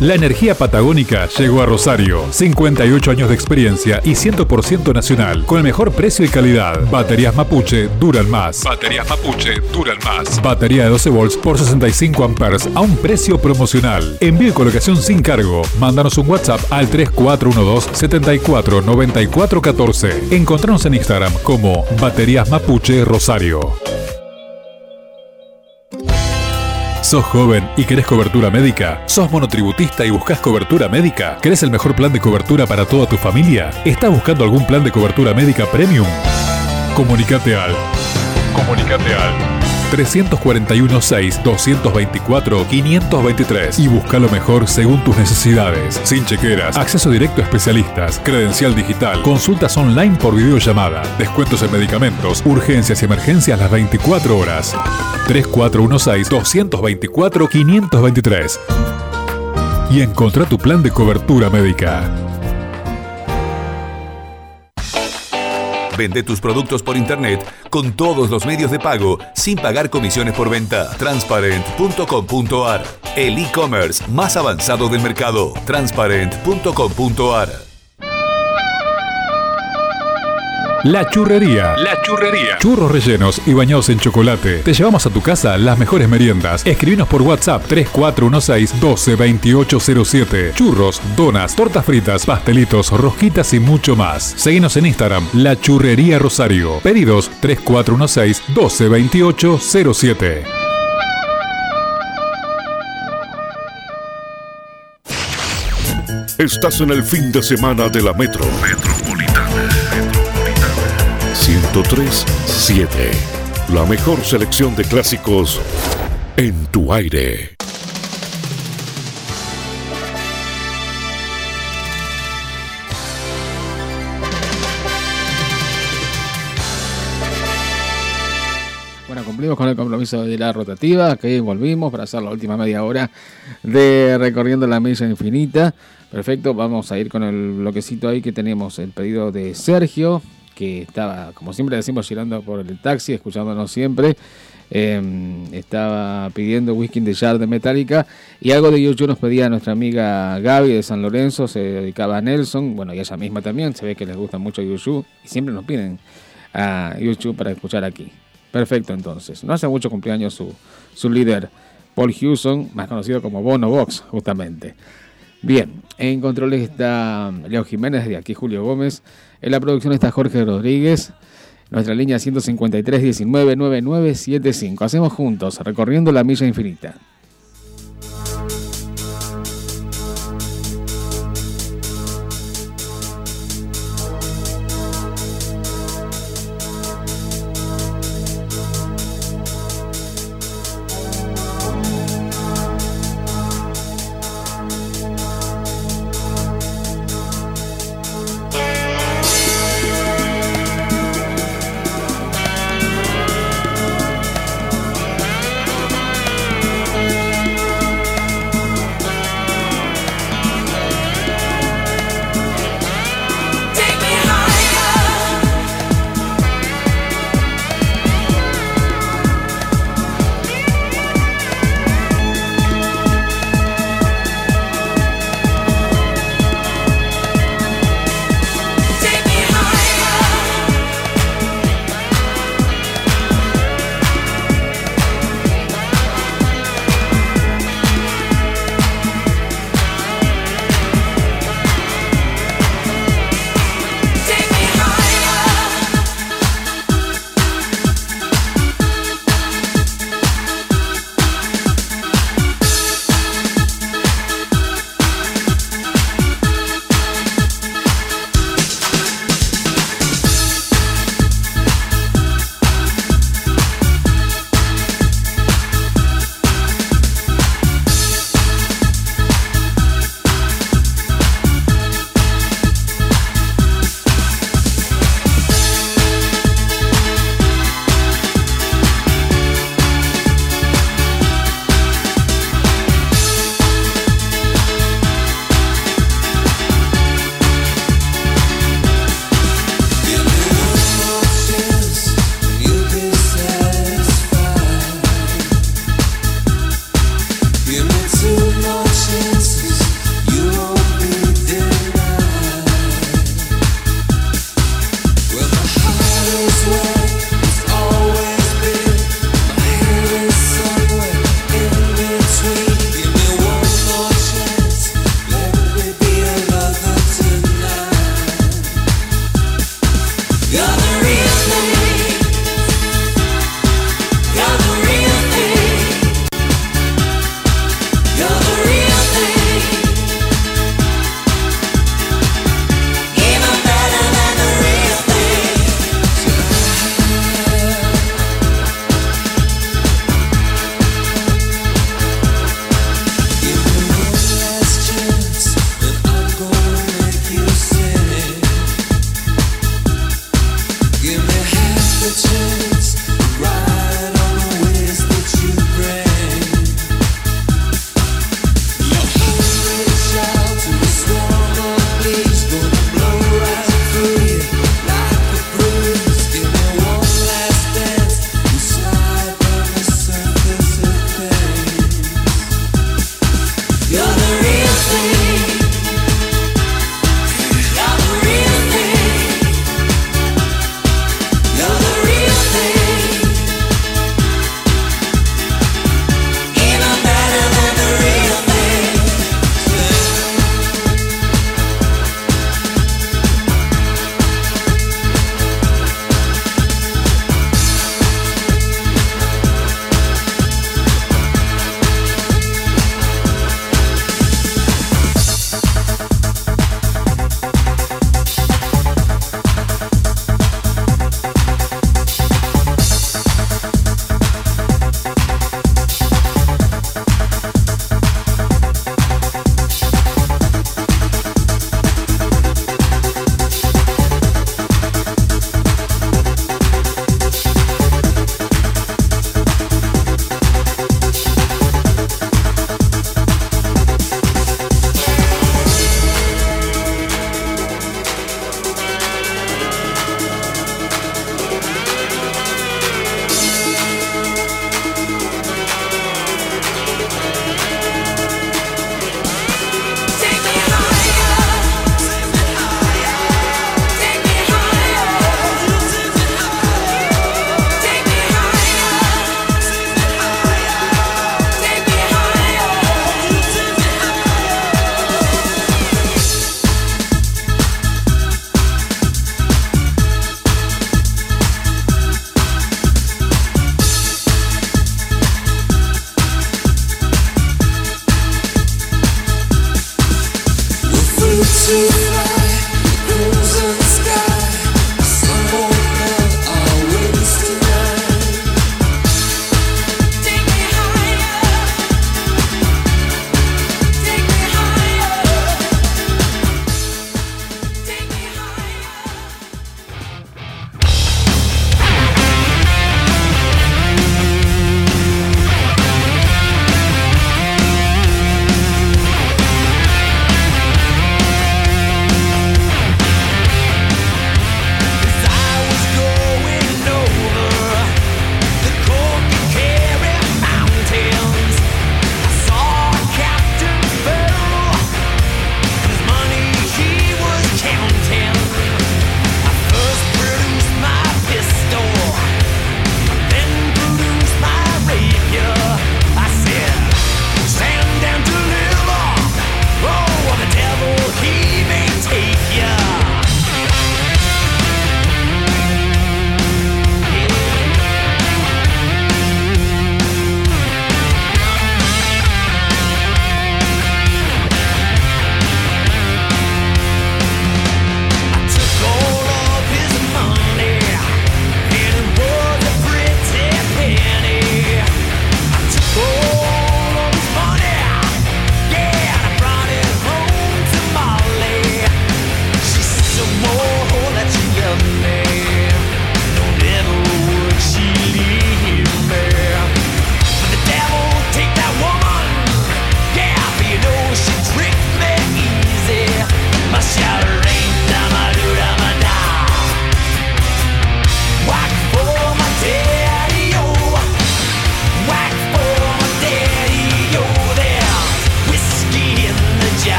La energía patagónica llegó a Rosario. 58 años de experiencia y 100% nacional. Con el mejor precio y calidad. Baterías Mapuche duran más. Baterías Mapuche duran más. Batería de 12 volts por 65 amperes a un precio promocional. Envío y colocación sin cargo. Mándanos un WhatsApp al 3412 74 94 14. Encontranos en Instagram como Baterías Mapuche Rosario. ¿Sos joven y querés cobertura médica? ¿Sos monotributista y buscas cobertura médica? ¿Querés el mejor plan de cobertura para toda tu familia? ¿Estás buscando algún plan de cobertura médica premium? Comunicate al. Comunicate al 341-6-224-523 y busca lo mejor según tus necesidades. Sin chequeras, acceso directo a especialistas, credencial digital, consultas online por videollamada, descuentos en medicamentos, urgencias y emergencias las 24 horas. 3416-224-523 y encontrá tu plan de cobertura médica. Vende tus productos por internet con todos los medios de pago sin pagar comisiones por venta. Transparent.com.ar El e-commerce más avanzado del mercado. Transparent.com.ar La Churrería. La Churrería. Churros rellenos y bañados en chocolate. Te llevamos a tu casa las mejores meriendas. Escribinos por WhatsApp 3416-122807. Churros, donas, tortas fritas, pastelitos, rosquitas y mucho más. Seguinos en Instagram, La Churrería Rosario. Pedidos 3416-122807. Estás en el fin de semana de la Metro. Metropolitana. 1037. La mejor selección de clásicos en tu aire. Bueno, cumplimos con el compromiso de la rotativa, que volvimos para hacer la última media hora de recorriendo la milla infinita. Perfecto, vamos a ir con el bloquecito ahí que tenemos el pedido de Sergio, que estaba, como siempre decimos, girando por el taxi, escuchándonos siempre. Eh, estaba pidiendo whisky de Jar de Metallica y algo de YouTube nos pedía nuestra amiga Gaby de San Lorenzo, se dedicaba a Nelson, bueno, y ella misma también, se ve que les gusta mucho YouTube y siempre nos piden a YouTube para escuchar aquí. Perfecto, entonces. No hace mucho cumpleaños su, su líder, Paul Hewson, más conocido como Bono Box, justamente. Bien, en controles está Leo Jiménez, de aquí Julio Gómez. En la producción está Jorge Rodríguez. Nuestra línea 153 19 9975. Hacemos juntos, recorriendo la milla infinita.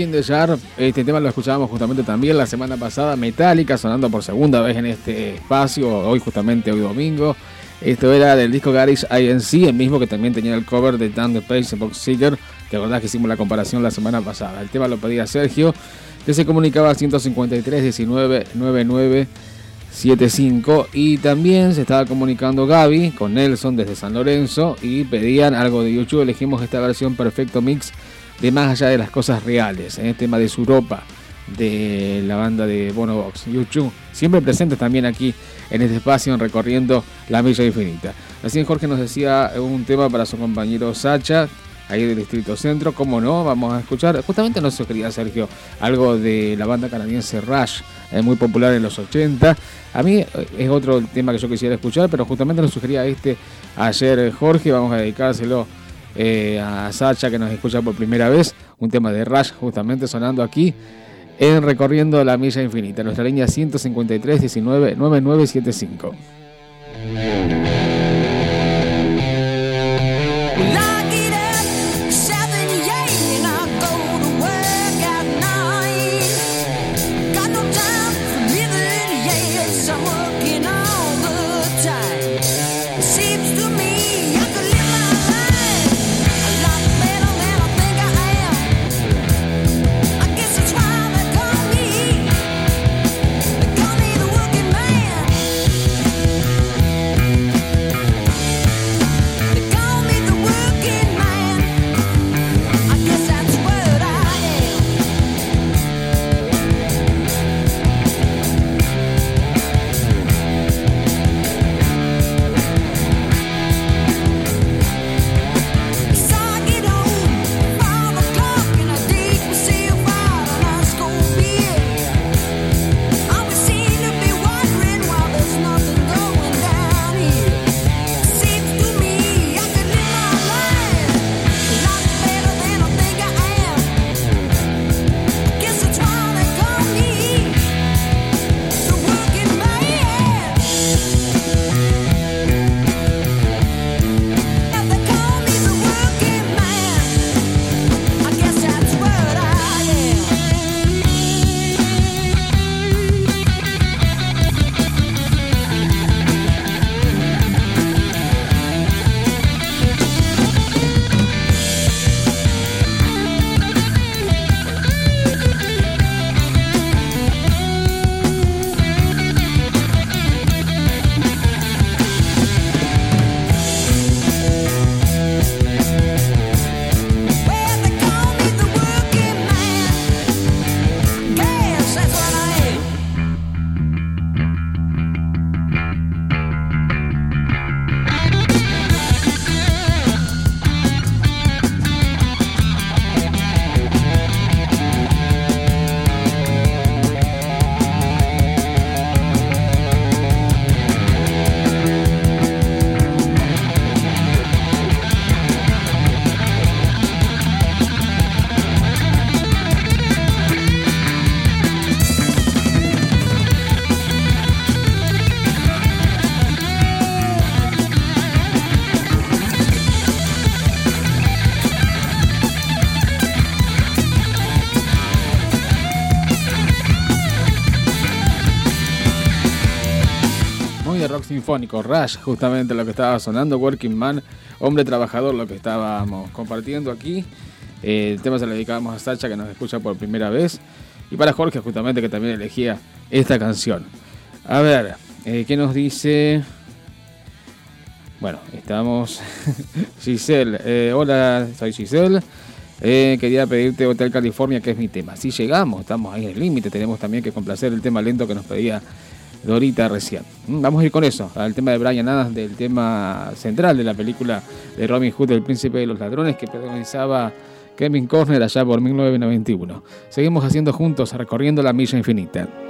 In the Jar, este tema lo escuchábamos justamente también la semana pasada, Metallica sonando por segunda vez en este espacio, hoy justamente hoy domingo. Esto era del disco Garage INC, el mismo que también tenía el cover de Down the Page Box Seeker, que verdad que hicimos la comparación la semana pasada. El tema lo pedía Sergio, que se comunicaba al 153 19 99 75 y también se estaba comunicando Gaby con Nelson desde San Lorenzo y pedían algo de YouTube. Elegimos esta versión Perfecto Mix de Más allá de las cosas reales, en el tema de Suropa de la banda de Bono Box, YouTube, siempre presentes también aquí en este espacio recorriendo la milla infinita. Así Jorge nos decía un tema para su compañero Sacha, ahí del Distrito Centro, como no, vamos a escuchar, justamente nos sugería Sergio, algo de la banda canadiense Rush, eh, muy popular en los 80. A mí eh, es otro tema que yo quisiera escuchar, pero justamente nos sugería este ayer Jorge, vamos a dedicárselo eh, a Sacha que nos escucha por primera vez, un tema de Rush justamente sonando aquí en Recorriendo la Milla Infinita, nuestra línea 153 19 9975. Sinfónico, Rush, justamente lo que estaba sonando, Working Man, hombre trabajador, lo que estábamos compartiendo aquí. Eh, el tema se lo dedicábamos a Sacha, que nos escucha por primera vez, y para Jorge, justamente, que también elegía esta canción. A ver, eh, ¿qué nos dice? Bueno, estamos. Giselle, eh, hola, soy Giselle. Quería pedirte Hotel California, que es mi tema. Si llegamos, estamos ahí en el límite, tenemos también que complacer el tema lento que nos pedía Dorita recién. Mm, Vamos a ir con eso, al tema de Brian Adams, del tema central de la película de Robin Hood, El Príncipe de los Ladrones, que protagonizaba Kevin Corner allá por 1991. Seguimos haciendo juntos, recorriendo la milla infinita.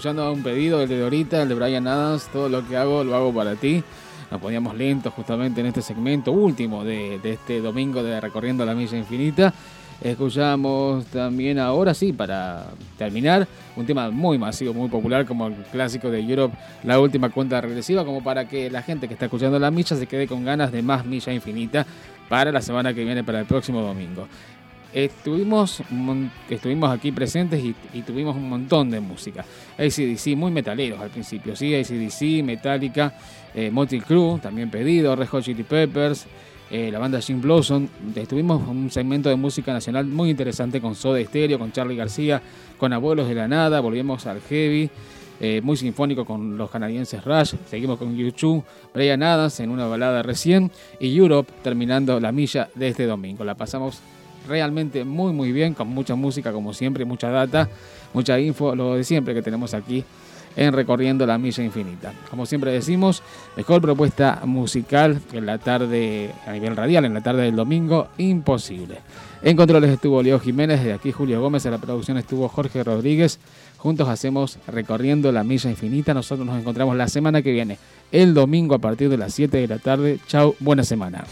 Escuchando un pedido, el de Dorita, el de Brian Adams, todo lo que hago lo hago para ti. Nos poníamos lentos justamente en este segmento último de, este domingo de Recorriendo la Milla Infinita. Escuchamos también ahora sí, para terminar, un tema muy masivo, muy popular como el clásico de Europe, la última cuenta regresiva, como para que la gente que está escuchando la milla se quede con ganas de más milla infinita para la semana que viene, para el próximo domingo estuvimos, estuvimos aquí presentes y, tuvimos un montón de música. ACDC, muy metaleros al principio, ¿sí? ACDC, Metallica, eh, Motley Crue, también pedido, Red Hot Chili Peppers, eh, la banda Jim Blossom. Estuvimos un segmento de música nacional muy interesante con Soda Stereo, con Charlie García, con Abuelos de la Nada, volvimos al Heavy. Eh, muy sinfónico con los canadienses Rush, seguimos con YouTube, Brian Adams en una balada recién y Europe terminando la milla de este domingo. La pasamos realmente muy muy bien, con mucha música como siempre, mucha data, mucha info, lo de siempre que tenemos aquí en Recorriendo la Milla Infinita. Como siempre decimos, mejor propuesta musical en la tarde, a nivel radial, en la tarde del domingo, imposible. En controles estuvo Leo Jiménez, de aquí Julio Gómez, en la producción estuvo Jorge Rodríguez. Juntos hacemos Recorriendo la Milla Infinita. Nosotros nos encontramos la semana que viene, el domingo a partir de las 7 de la tarde. Chau, buena semana.